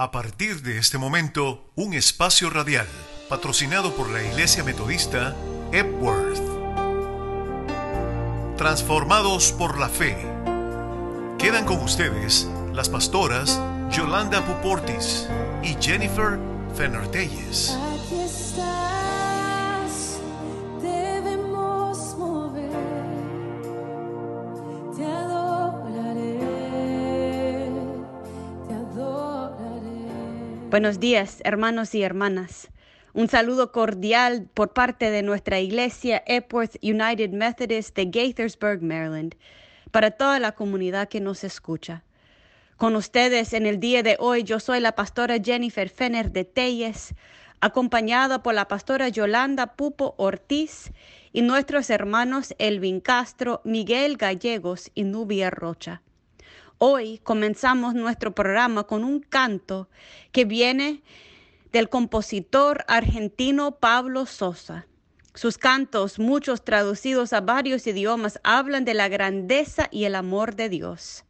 A partir de este momento, un espacio radial patrocinado por la Iglesia Metodista Epworth. Transformados por la fe. Quedan con ustedes las pastoras Yolanda Puportis y Jennifer Fenner-Telles. Buenos días, hermanos y hermanas. Un saludo cordial por parte de nuestra iglesia Epworth United Methodist de Gaithersburg, Maryland, para toda la comunidad que nos escucha. Con ustedes en el día de hoy, yo soy la pastora Jennifer Fenner de Telles, acompañada por la pastora Yolanda Pupo Ortiz y nuestros hermanos Elvin Castro, Miguel Gallegos y Nubia Rocha. Hoy comenzamos nuestro programa con un canto que viene del compositor argentino Pablo Sosa. Sus cantos, muchos traducidos a varios idiomas, hablan de la grandeza y el amor de Dios.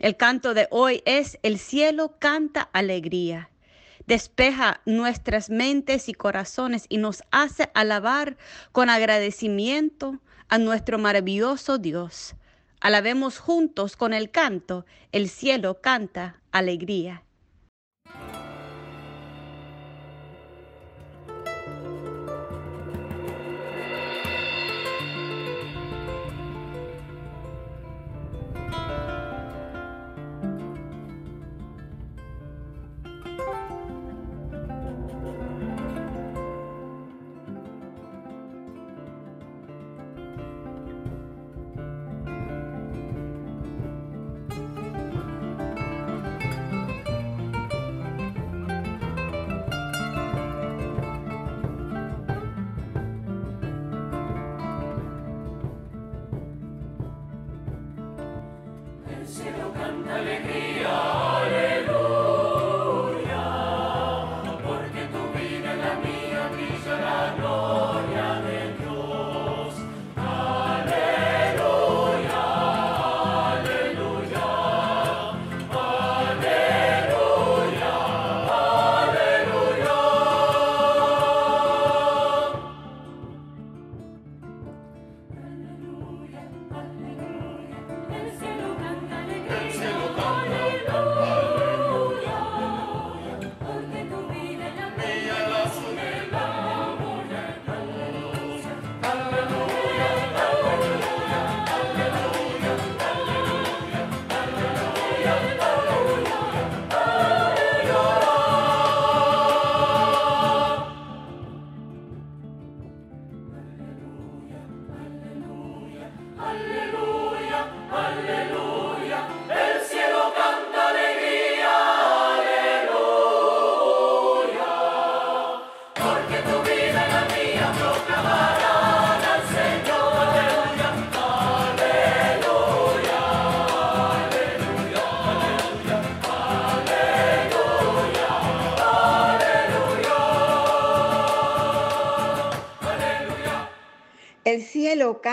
El canto de hoy es El cielo canta alegría. Despeja nuestras mentes y corazones y nos hace alabar con agradecimiento a nuestro maravilloso Dios. Alabemos juntos con el canto El cielo canta alegría.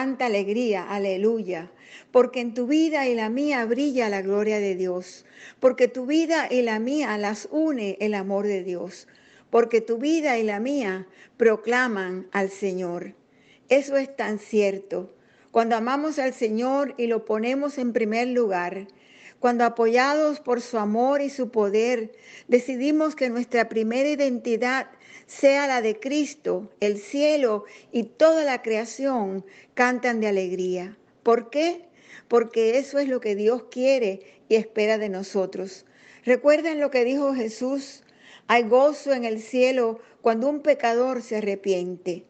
Alegría, aleluya, porque en tu vida y la mía brilla la gloria de Dios, porque tu vida y la mía las une el amor de Dios, porque tu vida y la mía proclaman al Señor. Eso es tan cierto. Cuando amamos al Señor y lo ponemos en primer lugar, cuando apoyados por su amor y su poder, decidimos que nuestra primera identidad sea la de Cristo, el cielo y toda la creación cantan de alegría. ¿Por qué? Porque eso es lo que Dios quiere y espera de nosotros. Recuerden lo que dijo Jesús, hay gozo en el cielo cuando un pecador se arrepiente.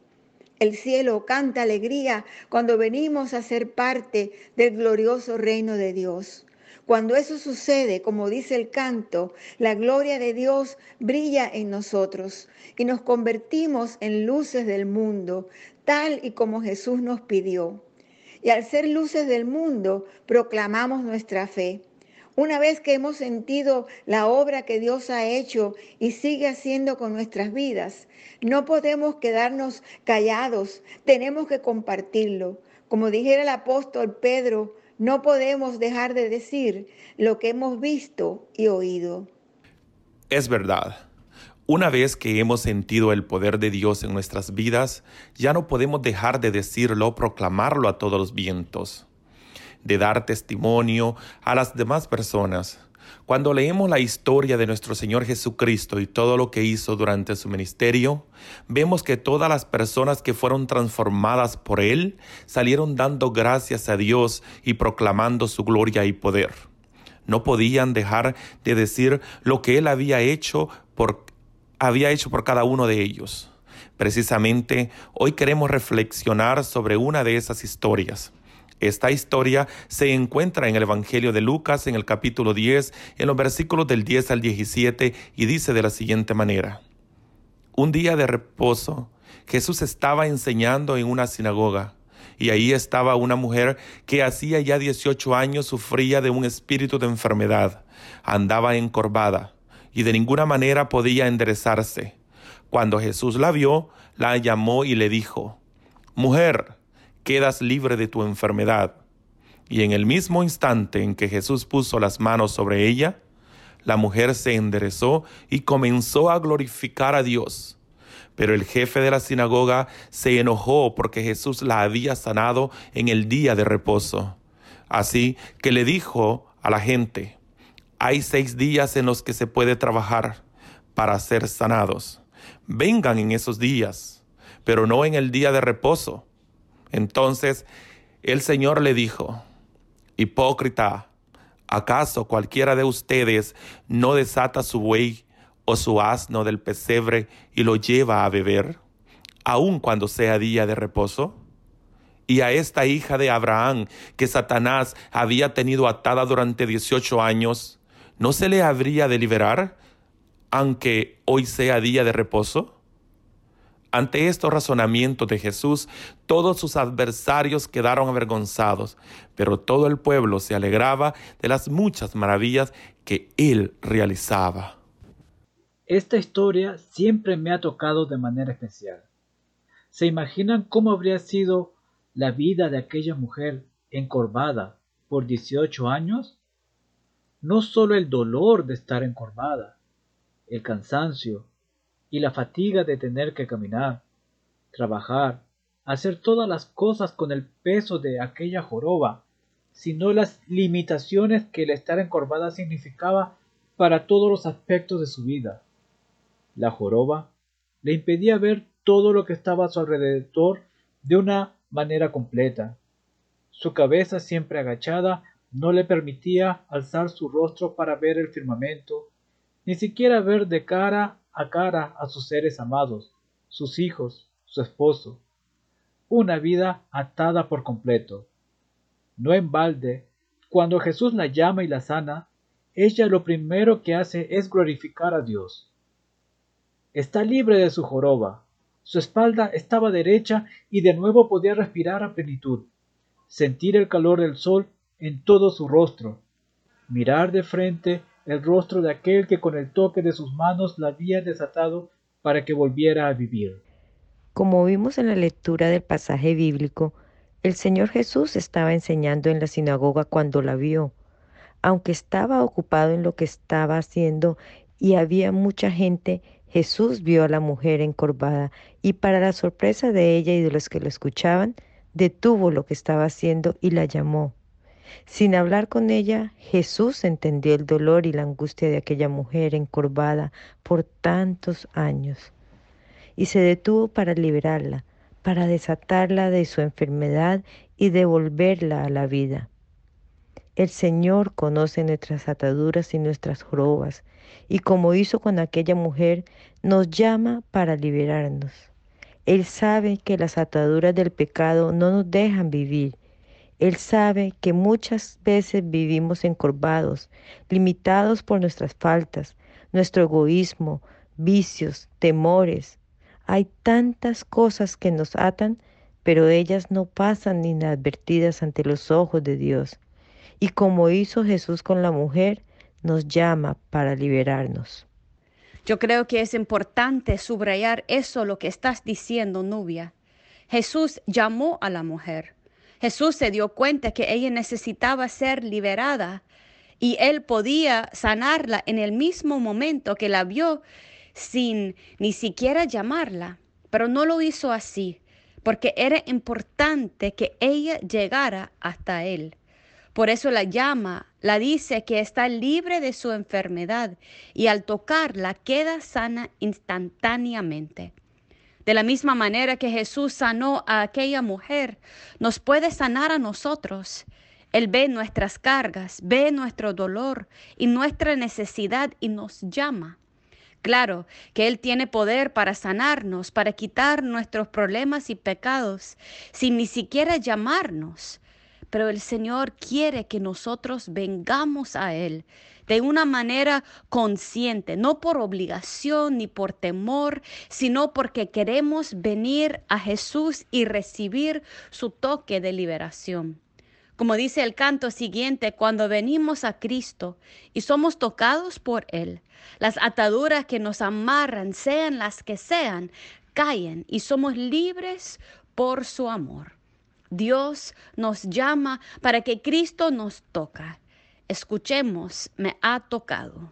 El cielo canta alegría cuando venimos a ser parte del glorioso reino de Dios. Cuando eso sucede, como dice el canto, la gloria de Dios brilla en nosotros y nos convertimos en luces del mundo, tal y como Jesús nos pidió. Y al ser luces del mundo, proclamamos nuestra fe. Una vez que hemos sentido la obra que Dios ha hecho y sigue haciendo con nuestras vidas, no podemos quedarnos callados, tenemos que compartirlo. Como dijera el apóstol Pedro, no podemos dejar de decir lo que hemos visto y oído. Es verdad. Una vez que hemos sentido el poder de Dios en nuestras vidas, ya no podemos dejar de decirlo, proclamarlo a todos los vientos, de dar testimonio a las demás personas. Cuando leemos la historia de nuestro Señor Jesucristo y todo lo que hizo durante su ministerio, vemos que todas las personas que fueron transformadas por Él salieron dando gracias a Dios y proclamando su gloria y poder. No podían dejar de decir lo que Él había hecho por había hecho por cada uno de ellos. Precisamente hoy queremos reflexionar sobre una de esas historias. Esta historia se encuentra en el Evangelio de Lucas en el capítulo 10, en los versículos del 10 al 17, y dice de la siguiente manera. Un día de reposo, Jesús estaba enseñando en una sinagoga, y ahí estaba una mujer que hacía ya 18 años sufría de un espíritu de enfermedad, andaba encorvada y de ninguna manera podía enderezarse. Cuando Jesús la vio, la llamó y le dijo, Mujer, quedas libre de tu enfermedad. Y en el mismo instante en que Jesús puso las manos sobre ella, la mujer se enderezó y comenzó a glorificar a Dios. Pero el jefe de la sinagoga se enojó porque Jesús la había sanado en el día de reposo. Así que le dijo a la gente, hay seis días en los que se puede trabajar para ser sanados. Vengan en esos días, pero no en el día de reposo. Entonces el Señor le dijo, Hipócrita, ¿acaso cualquiera de ustedes no desata su buey o su asno del pesebre y lo lleva a beber, aun cuando sea día de reposo? y a esta hija de Abraham que Satanás había tenido atada durante dieciocho años, ¿no se le habría de liberar, aunque hoy sea día de reposo? Ante estos razonamientos de Jesús, todos sus adversarios quedaron avergonzados, pero todo el pueblo se alegraba de las muchas maravillas que él realizaba. Esta historia siempre me ha tocado de manera especial. ¿Se imaginan cómo habría sido la vida de aquella mujer encorvada por 18 años? no solo el dolor de estar encorvada, el cansancio y la fatiga de tener que caminar, trabajar, hacer todas las cosas con el peso de aquella joroba, sino las limitaciones que el estar encorvada significaba para todos los aspectos de su vida. La joroba le impedía ver todo lo que estaba a su alrededor de una manera completa. Su cabeza siempre agachada no le permitía alzar su rostro para ver el firmamento, ni siquiera ver de cara a cara a sus seres amados, sus hijos, su esposo. Una vida atada por completo. No en balde, cuando Jesús la llama y la sana, ella lo primero que hace es glorificar a Dios. Está libre de su joroba, su espalda estaba derecha y de nuevo podía respirar a plenitud, sentir el calor del sol en todo su rostro, mirar de frente el rostro de aquel que con el toque de sus manos la había desatado para que volviera a vivir. Como vimos en la lectura del pasaje bíblico, el Señor Jesús estaba enseñando en la sinagoga cuando la vio. Aunque estaba ocupado en lo que estaba haciendo y había mucha gente, Jesús vio a la mujer encorvada y para la sorpresa de ella y de los que lo escuchaban, detuvo lo que estaba haciendo y la llamó. Sin hablar con ella, Jesús entendió el dolor y la angustia de aquella mujer encorvada por tantos años y se detuvo para liberarla, para desatarla de su enfermedad y devolverla a la vida. El Señor conoce nuestras ataduras y nuestras jorobas, y como hizo con aquella mujer, nos llama para liberarnos. Él sabe que las ataduras del pecado no nos dejan vivir él sabe que muchas veces vivimos encorvados, limitados por nuestras faltas, nuestro egoísmo, vicios, temores. Hay tantas cosas que nos atan, pero ellas no pasan inadvertidas ante los ojos de Dios. Y como hizo Jesús con la mujer, nos llama para liberarnos. Yo creo que es importante subrayar eso lo que estás diciendo, Nubia. Jesús llamó a la mujer. Jesús se dio cuenta que ella necesitaba ser liberada y él podía sanarla en el mismo momento que la vio sin ni siquiera llamarla, pero no lo hizo así, porque era importante que ella llegara hasta él. Por eso la llama, la dice que está libre de su enfermedad y al tocarla queda sana instantáneamente. De la misma manera que Jesús sanó a aquella mujer, nos puede sanar a nosotros. Él ve nuestras cargas, ve nuestro dolor y nuestra necesidad y nos llama. Claro que Él tiene poder para sanarnos, para quitar nuestros problemas y pecados, sin ni siquiera llamarnos. Pero el Señor quiere que nosotros vengamos a Él de una manera consciente, no por obligación ni por temor, sino porque queremos venir a Jesús y recibir su toque de liberación. Como dice el canto siguiente, cuando venimos a Cristo y somos tocados por Él, las ataduras que nos amarran, sean las que sean, caen y somos libres por su amor. Dios nos llama para que Cristo nos toca. Escuchemos, me ha tocado.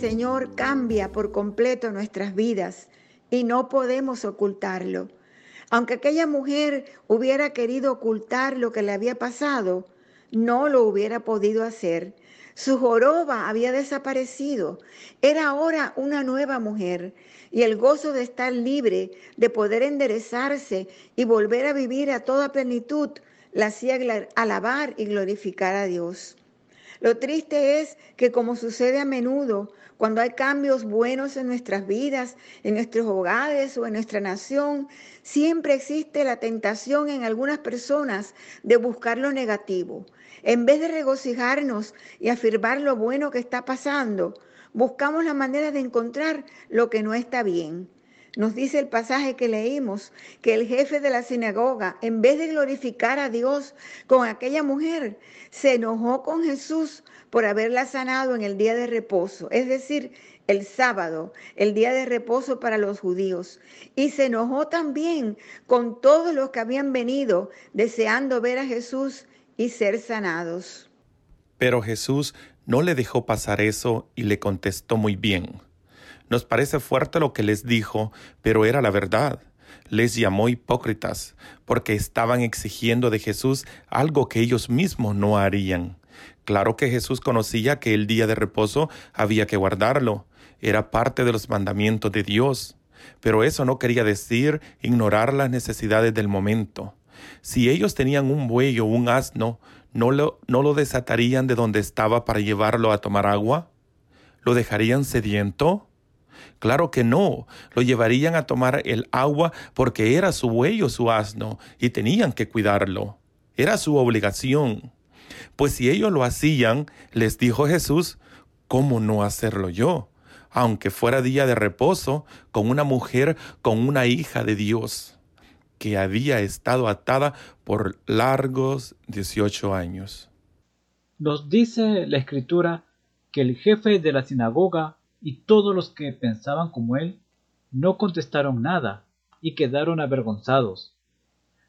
Señor cambia por completo nuestras vidas y no podemos ocultarlo. Aunque aquella mujer hubiera querido ocultar lo que le había pasado, no lo hubiera podido hacer. Su joroba había desaparecido. Era ahora una nueva mujer y el gozo de estar libre, de poder enderezarse y volver a vivir a toda plenitud, la hacía alabar y glorificar a Dios. Lo triste es que como sucede a menudo, cuando hay cambios buenos en nuestras vidas, en nuestros hogares o en nuestra nación, siempre existe la tentación en algunas personas de buscar lo negativo. En vez de regocijarnos y afirmar lo bueno que está pasando, buscamos la manera de encontrar lo que no está bien. Nos dice el pasaje que leímos que el jefe de la sinagoga, en vez de glorificar a Dios con aquella mujer, se enojó con Jesús por haberla sanado en el día de reposo, es decir, el sábado, el día de reposo para los judíos. Y se enojó también con todos los que habían venido deseando ver a Jesús y ser sanados. Pero Jesús no le dejó pasar eso y le contestó muy bien. Nos parece fuerte lo que les dijo, pero era la verdad. Les llamó hipócritas, porque estaban exigiendo de Jesús algo que ellos mismos no harían. Claro que Jesús conocía que el día de reposo había que guardarlo, era parte de los mandamientos de Dios, pero eso no quería decir ignorar las necesidades del momento. Si ellos tenían un buey o un asno, ¿no lo, no lo desatarían de donde estaba para llevarlo a tomar agua? ¿Lo dejarían sediento? Claro que no, lo llevarían a tomar el agua porque era su buey o su asno y tenían que cuidarlo. Era su obligación. Pues si ellos lo hacían, les dijo Jesús, ¿cómo no hacerlo yo? Aunque fuera día de reposo, con una mujer, con una hija de Dios, que había estado atada por largos 18 años. Nos dice la escritura que el jefe de la sinagoga y todos los que pensaban como él no contestaron nada y quedaron avergonzados.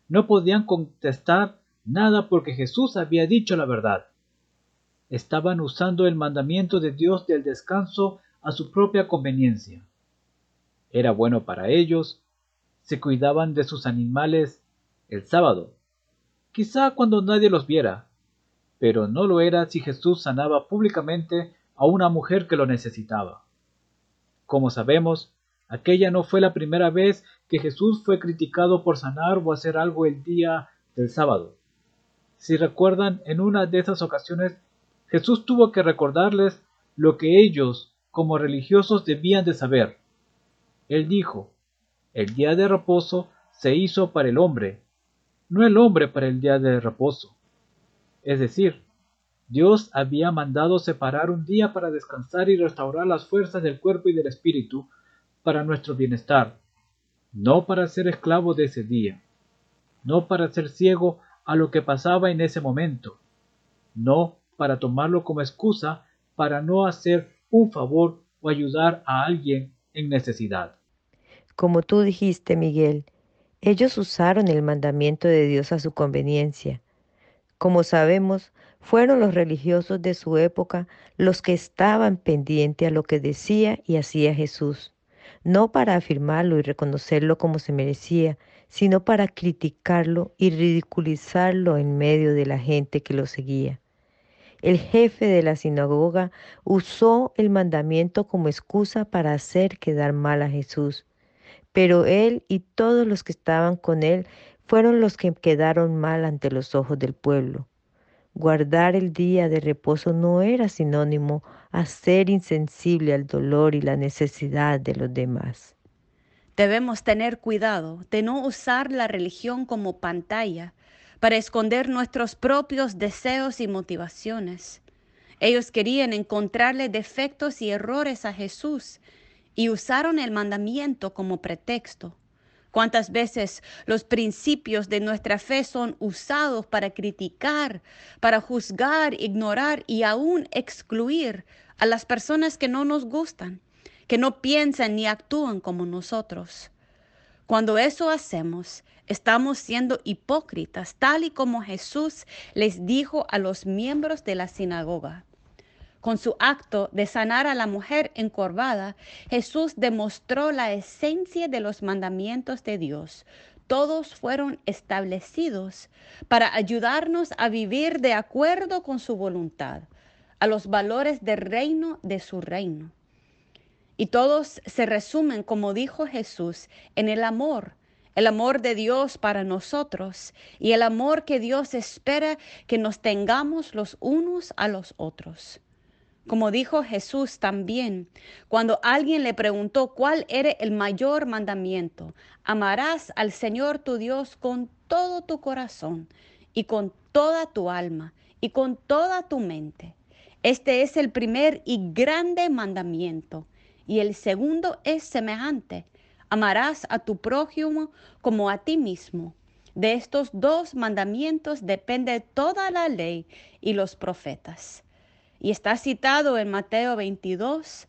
No podían contestar nada porque Jesús había dicho la verdad. Estaban usando el mandamiento de Dios del descanso a su propia conveniencia. Era bueno para ellos, se cuidaban de sus animales el sábado, quizá cuando nadie los viera, pero no lo era si Jesús sanaba públicamente a una mujer que lo necesitaba. Como sabemos, aquella no fue la primera vez que Jesús fue criticado por sanar o hacer algo el día del sábado. Si recuerdan, en una de esas ocasiones Jesús tuvo que recordarles lo que ellos, como religiosos, debían de saber. Él dijo, el día de reposo se hizo para el hombre, no el hombre para el día de reposo. Es decir, Dios había mandado separar un día para descansar y restaurar las fuerzas del cuerpo y del espíritu para nuestro bienestar, no para ser esclavo de ese día, no para ser ciego a lo que pasaba en ese momento, no para tomarlo como excusa para no hacer un favor o ayudar a alguien en necesidad. Como tú dijiste, Miguel, ellos usaron el mandamiento de Dios a su conveniencia. Como sabemos, fueron los religiosos de su época los que estaban pendientes a lo que decía y hacía Jesús, no para afirmarlo y reconocerlo como se merecía, sino para criticarlo y ridiculizarlo en medio de la gente que lo seguía. El jefe de la sinagoga usó el mandamiento como excusa para hacer quedar mal a Jesús, pero él y todos los que estaban con él fueron los que quedaron mal ante los ojos del pueblo. Guardar el día de reposo no era sinónimo a ser insensible al dolor y la necesidad de los demás. Debemos tener cuidado de no usar la religión como pantalla para esconder nuestros propios deseos y motivaciones. Ellos querían encontrarle defectos y errores a Jesús y usaron el mandamiento como pretexto. ¿Cuántas veces los principios de nuestra fe son usados para criticar, para juzgar, ignorar y aún excluir a las personas que no nos gustan, que no piensan ni actúan como nosotros? Cuando eso hacemos, estamos siendo hipócritas, tal y como Jesús les dijo a los miembros de la sinagoga. Con su acto de sanar a la mujer encorvada, Jesús demostró la esencia de los mandamientos de Dios. todos fueron establecidos para ayudarnos a vivir de acuerdo con su voluntad, a los valores del reino de su reino. Y todos se resumen, como dijo Jesús, en el amor, el amor de Dios para nosotros y el amor que Dios espera que nos tengamos los unos a los otros. Como dijo Jesús también, cuando alguien le preguntó cuál era el mayor mandamiento, amarás al Señor tu Dios con todo tu corazón y con toda tu alma y con toda tu mente. Este es el primer y grande mandamiento. Y el segundo es semejante. Amarás a tu prójimo como a ti mismo. De estos dos mandamientos depende toda la ley y los profetas y está citado en Mateo 22,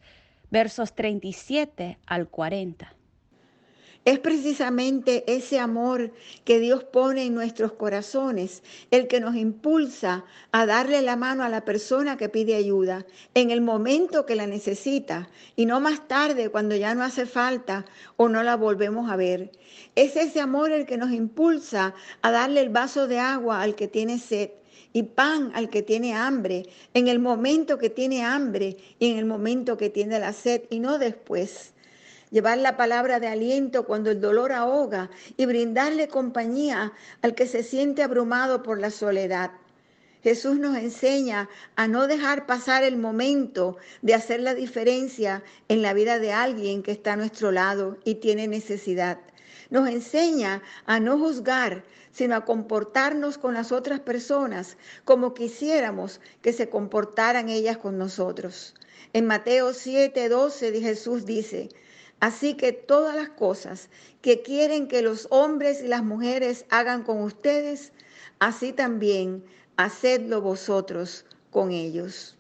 versos 37 al 40. Es precisamente ese amor que Dios pone en nuestros corazones el que nos impulsa a darle la mano a la persona que pide ayuda en el momento que la necesita y no más tarde cuando ya no hace falta o no la volvemos a ver. Es ese amor el que nos impulsa a darle el vaso de agua al que tiene sed y pan al que tiene hambre, en el momento que tiene hambre y en el momento que tiene la sed y no después. Llevar la palabra de aliento cuando el dolor ahoga y brindarle compañía al que se siente abrumado por la soledad. Jesús nos enseña a no dejar pasar el momento de hacer la diferencia en la vida de alguien que está a nuestro lado y tiene necesidad. Nos enseña a no juzgar, sino a comportarnos con las otras personas como quisiéramos que se comportaran ellas con nosotros. En Mateo 7, 12 Jesús dice, Así que todas las cosas que quieren que los hombres y las mujeres hagan con ustedes, así también hacedlo vosotros con ellos.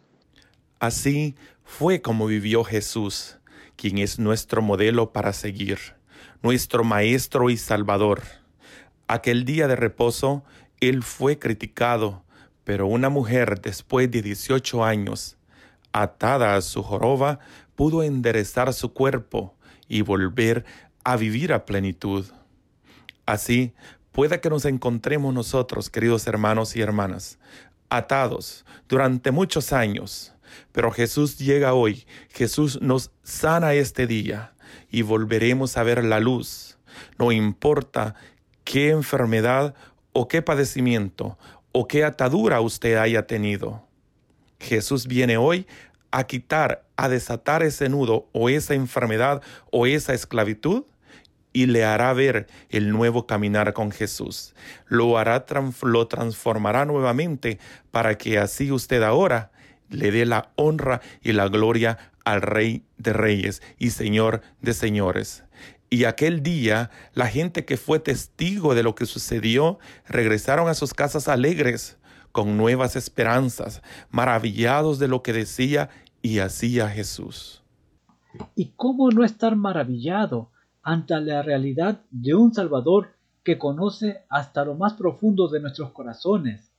Así fue como vivió Jesús, quien es nuestro modelo para seguir, nuestro Maestro y Salvador. Aquel día de reposo, él fue criticado, pero una mujer después de 18 años, atada a su joroba, pudo enderezar su cuerpo y volver a vivir a plenitud. Así, puede que nos encontremos nosotros, queridos hermanos y hermanas, atados durante muchos años, pero Jesús llega hoy, Jesús nos sana este día y volveremos a ver la luz. No importa qué enfermedad o qué padecimiento o qué atadura usted haya tenido. Jesús viene hoy a quitar, a desatar ese nudo o esa enfermedad o esa esclavitud y le hará ver el nuevo caminar con Jesús. Lo hará, lo transformará nuevamente para que así usted ahora le dé la honra y la gloria al Rey de Reyes y Señor de Señores. Y aquel día la gente que fue testigo de lo que sucedió regresaron a sus casas alegres, con nuevas esperanzas, maravillados de lo que decía y hacía Jesús. ¿Y cómo no estar maravillado ante la realidad de un Salvador que conoce hasta lo más profundo de nuestros corazones?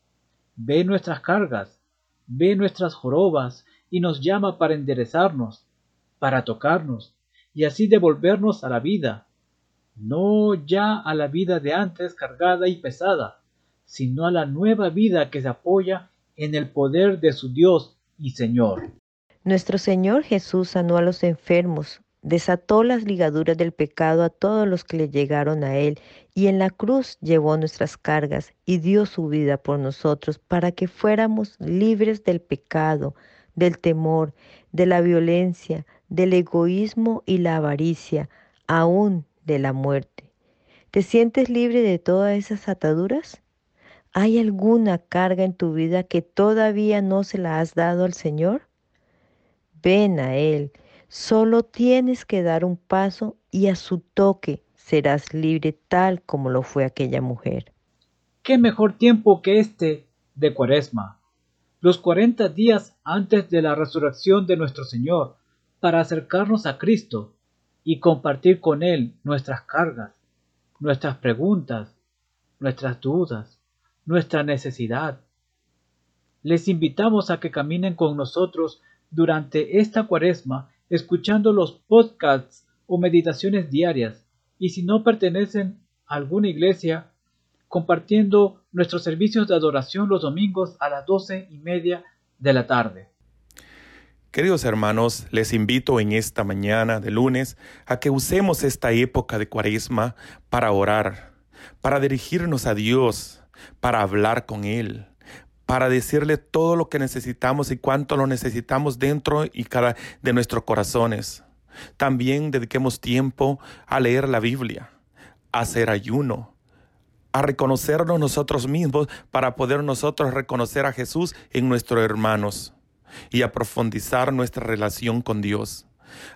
Ve nuestras cargas, ve nuestras jorobas y nos llama para enderezarnos, para tocarnos, y así devolvernos a la vida, no ya a la vida de antes cargada y pesada, sino a la nueva vida que se apoya en el poder de su Dios y Señor. Nuestro Señor Jesús sanó a los enfermos, desató las ligaduras del pecado a todos los que le llegaron a Él, y en la cruz llevó nuestras cargas y dio su vida por nosotros para que fuéramos libres del pecado, del temor, de la violencia, del egoísmo y la avaricia, aún de la muerte. ¿Te sientes libre de todas esas ataduras? ¿Hay alguna carga en tu vida que todavía no se la has dado al Señor? Ven a Él, solo tienes que dar un paso y a su toque serás libre tal como lo fue aquella mujer. ¿Qué mejor tiempo que este de Cuaresma? Los cuarenta días antes de la resurrección de nuestro Señor, para acercarnos a Cristo y compartir con Él nuestras cargas, nuestras preguntas, nuestras dudas, nuestra necesidad. Les invitamos a que caminen con nosotros durante esta cuaresma escuchando los podcasts o meditaciones diarias y si no pertenecen a alguna iglesia compartiendo nuestros servicios de adoración los domingos a las doce y media de la tarde. Queridos hermanos, les invito en esta mañana de lunes a que usemos esta época de cuaresma para orar, para dirigirnos a Dios, para hablar con Él, para decirle todo lo que necesitamos y cuánto lo necesitamos dentro y cada de nuestros corazones. También dediquemos tiempo a leer la Biblia, a hacer ayuno, a reconocernos nosotros mismos para poder nosotros reconocer a Jesús en nuestros hermanos y a profundizar nuestra relación con Dios.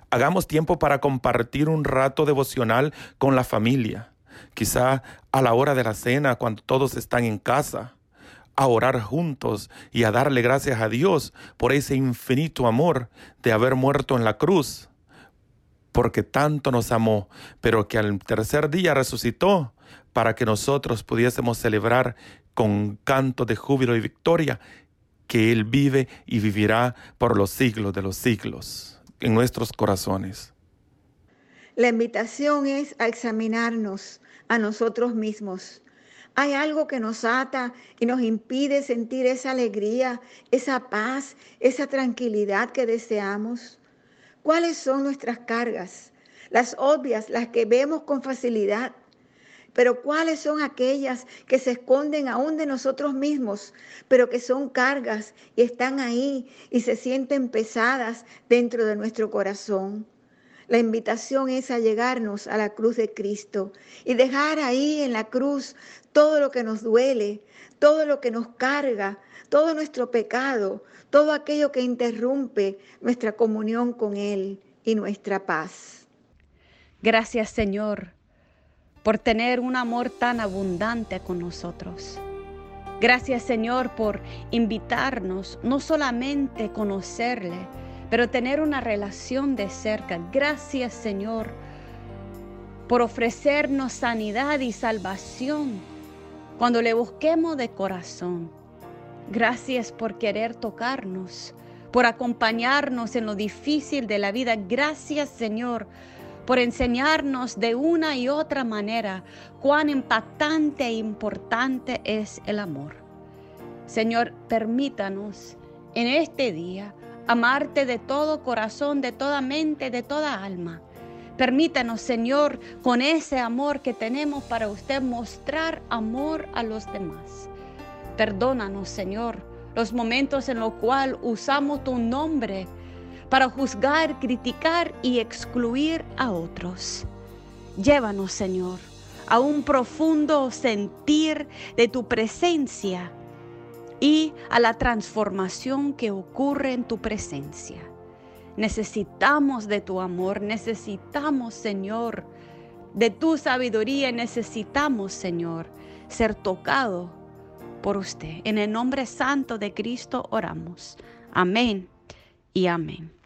Hagamos tiempo para compartir un rato devocional con la familia, quizá a la hora de la cena cuando todos están en casa, a orar juntos y a darle gracias a Dios por ese infinito amor de haber muerto en la cruz porque tanto nos amó, pero que al tercer día resucitó para que nosotros pudiésemos celebrar con canto de júbilo y victoria que Él vive y vivirá por los siglos de los siglos en nuestros corazones. La invitación es a examinarnos a nosotros mismos. Hay algo que nos ata y nos impide sentir esa alegría, esa paz, esa tranquilidad que deseamos. ¿Cuáles son nuestras cargas? Las obvias, las que vemos con facilidad. Pero ¿cuáles son aquellas que se esconden aún de nosotros mismos, pero que son cargas y están ahí y se sienten pesadas dentro de nuestro corazón? La invitación es a llegarnos a la cruz de Cristo y dejar ahí en la cruz todo lo que nos duele, todo lo que nos carga, todo nuestro pecado, todo aquello que interrumpe nuestra comunión con Él y nuestra paz. Gracias Señor por tener un amor tan abundante con nosotros. Gracias Señor por invitarnos no solamente conocerle, pero tener una relación de cerca. Gracias Señor por ofrecernos sanidad y salvación cuando le busquemos de corazón. Gracias por querer tocarnos, por acompañarnos en lo difícil de la vida. Gracias Señor por enseñarnos de una y otra manera cuán impactante e importante es el amor. Señor, permítanos en este día amarte de todo corazón, de toda mente, de toda alma. Permítanos, Señor, con ese amor que tenemos para usted, mostrar amor a los demás. Perdónanos, Señor, los momentos en los cuales usamos tu nombre para juzgar, criticar y excluir a otros. Llévanos, Señor, a un profundo sentir de tu presencia y a la transformación que ocurre en tu presencia. Necesitamos de tu amor, necesitamos, Señor, de tu sabiduría, necesitamos, Señor, ser tocado por usted. En el nombre santo de Cristo oramos. Amén y amén.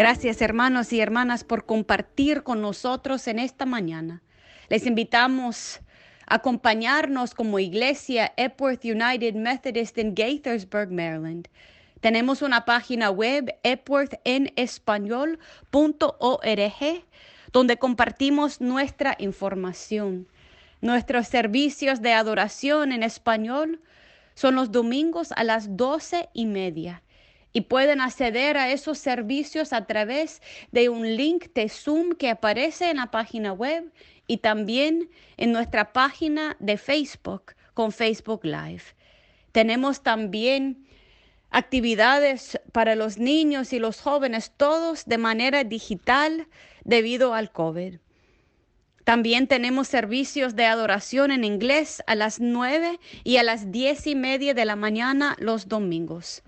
Gracias hermanos y hermanas por compartir con nosotros en esta mañana. Les invitamos a acompañarnos como iglesia Epworth United Methodist en Gaithersburg, Maryland. Tenemos una página web epworthenespañol.org donde compartimos nuestra información. Nuestros servicios de adoración en español son los domingos a las doce y media y pueden acceder a esos servicios a través de un link de Zoom que aparece en la página web y también en nuestra página de Facebook con Facebook Live. Tenemos también actividades para los niños y los jóvenes, todos de manera digital debido al COVID. También tenemos servicios de adoración en inglés a las nueve y a las diez y media de la mañana los domingos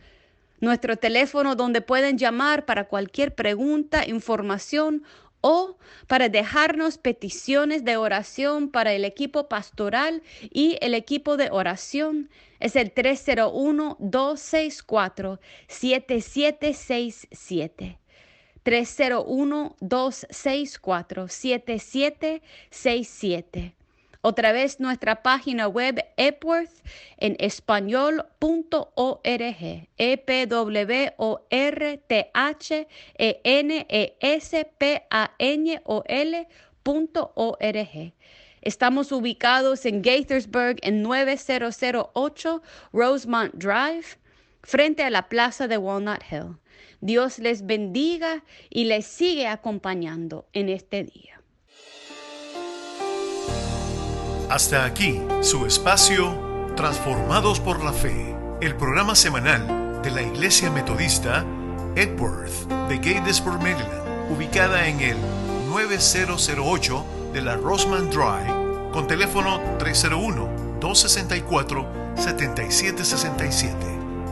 nuestro teléfono donde pueden llamar para cualquier pregunta, información o para dejarnos peticiones de oración para el equipo pastoral y el equipo de oración. Es el 301-264-7767. 301-264-7767. Otra vez nuestra página web Epworth en español.org. E P W O R T H E N E S P A N O L.org. Estamos ubicados en Gaithersburg en 9008 Rosemont Drive, frente a la plaza de Walnut Hill. Dios les bendiga y les sigue acompañando en este día. Hasta aquí su espacio Transformados por la Fe, el programa semanal de la Iglesia Metodista Edworth de Gatesburg, Maryland, ubicada en el 9008 de la Roseman Drive, con teléfono 301-264-7767.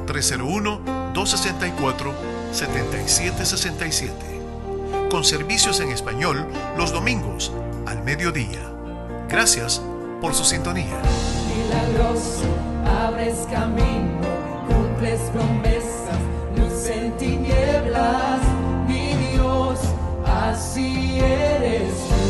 301-264-7767. Con servicios en español los domingos al mediodía. Gracias por su sintonía. Milagros, abres camino, cumples promesas, luz en tinieblas, mi Dios, así eres tú.